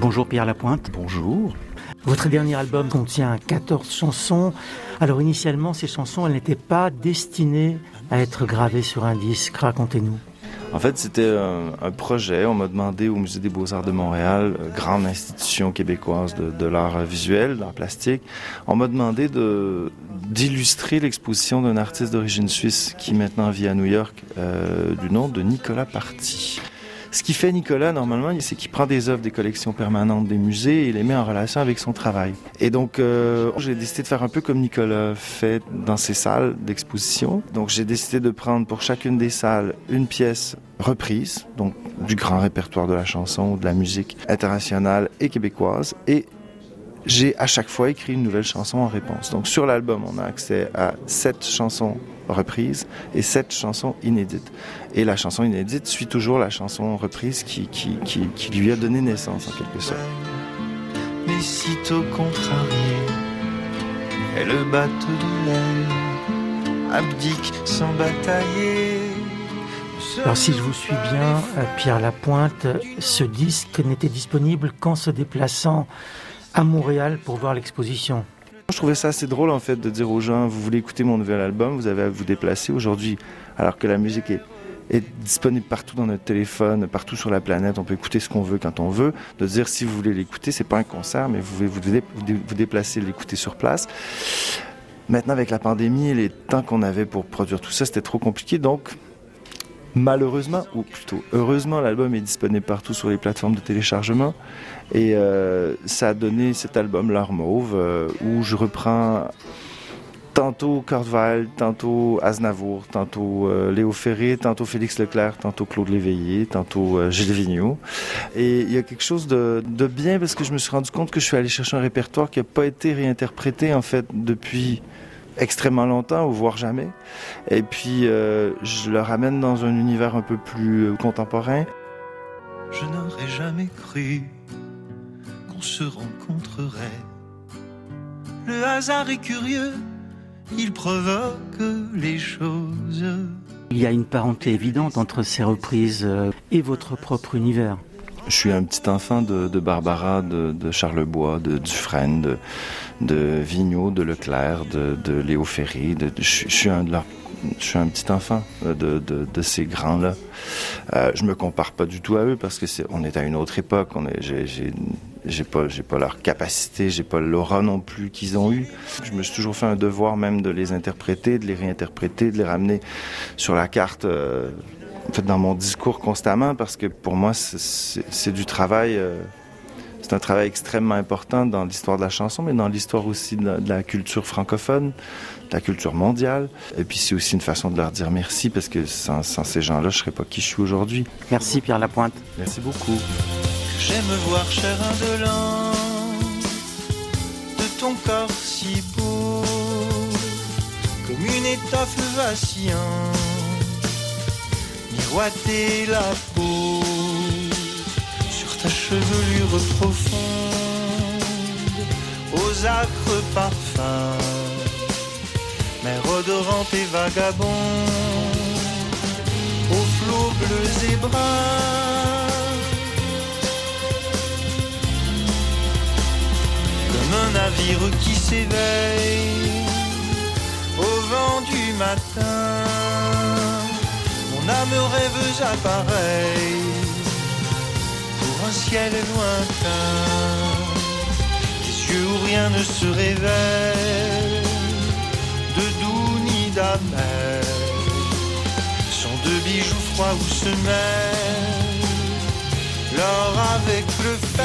Bonjour Pierre Lapointe. Bonjour. Votre dernier album contient 14 chansons. Alors initialement, ces chansons, elles n'étaient pas destinées à être gravées sur un disque. Racontez-nous. En fait, c'était un, projet. On m'a demandé au Musée des Beaux-Arts de Montréal, euh, grande institution québécoise de, l'art visuel, d'art plastique, on m'a demandé de, d'illustrer l'exposition d'un artiste d'origine suisse qui maintenant vit à New York, euh, du nom de Nicolas Party. Ce qui fait Nicolas, normalement, c'est qu'il prend des œuvres des collections permanentes des musées et les met en relation avec son travail. Et donc, euh, j'ai décidé de faire un peu comme Nicolas fait dans ses salles d'exposition. Donc, j'ai décidé de prendre pour chacune des salles une pièce reprise, donc du grand répertoire de la chanson, de la musique internationale et québécoise, et j'ai à chaque fois écrit une nouvelle chanson en réponse. Donc sur l'album, on a accès à sept chansons reprises et sept chansons inédites. Et la chanson inédite suit toujours la chanson reprise qui, qui, qui, lui a donné naissance en quelque sorte. Mais sitôt contrarié, et le bateau de l'air abdique sans batailler. Alors si je vous suis bien, euh, Pierre Lapointe, ce disque n'était disponible qu'en se déplaçant à Montréal pour voir l'exposition. Je trouvais ça assez drôle en fait de dire aux gens, vous voulez écouter mon nouvel album, vous avez à vous déplacer aujourd'hui, alors que la musique est, disponible partout dans notre téléphone, partout sur la planète, on peut écouter ce qu'on veut quand on veut, de dire si vous voulez l'écouter, c'est pas un concert, mais vous pouvez vous, vous déplacer, l'écouter sur place. Maintenant, avec la pandémie et les temps qu'on avait pour produire tout ça, c'était trop compliqué, donc Malheureusement, ou plutôt heureusement, l'album est disponible partout sur les plateformes de téléchargement. Et euh, ça a donné cet album, L'Art Mauve, euh, où je reprends tantôt Kurt tantôt Aznavour, tantôt euh, Léo Ferré, tantôt Félix Leclerc, tantôt Claude Léveillé, tantôt Gilles Vigneault. Et il y a quelque chose de, de, bien parce que je me suis rendu compte que je suis allé chercher un répertoire qui n'a pas été réinterprété en fait depuis extrêmement longtemps, ou voire jamais. Et puis, euh, je le ramène dans un univers un peu plus euh, contemporain. Je n'aurais jamais cru qu'on se rencontrerait. Le hasard est curieux, il provoque les choses. Il y a une parenté évidente entre ces reprises euh, et votre propre univers. Je suis un petit enfant de, Barbara, de, de Charlebois, de Dufresne, de, de Vigneault, de Leclerc, de, Léo Ferry. De, je, suis un petit enfant de, ces grands-là. Euh, je me compare pas du tout à eux parce que on est à une autre époque. On est, j'ai pas, j'ai pas leur capacité, j'ai pas l'aura non plus qu'ils ont eu. Je me suis toujours fait un devoir même de les interpréter, de les réinterpréter, de les ramener sur la carte. Euh, en fait, dans mon discours constamment parce que pour moi, c'est, du travail. Euh, c'est un travail extrêmement important dans l'histoire de la chanson, mais dans l'histoire aussi de la, culture francophone, de la culture mondiale. Et puis c'est aussi une façon de leur dire merci, parce que sans, ces gens-là, je ne serais pas qui je suis aujourd'hui. Merci Pierre Lapointe. Merci beaucoup. J'aime voir cher indolent de ton corps si beau, comme une étoffe vacillante, miroiter la peau ta chevelure profonde, aux acres parfums, mer odorante et vagabonde, aux flots bleus et bruns. Navire qui s'éveille au vent du matin, mon âme rêveuse appareille un ciel lointain, des yeux où rien ne se révèle, de doux ni d'amer, sont deux bijoux froids où se mêlent l'or avec le fer.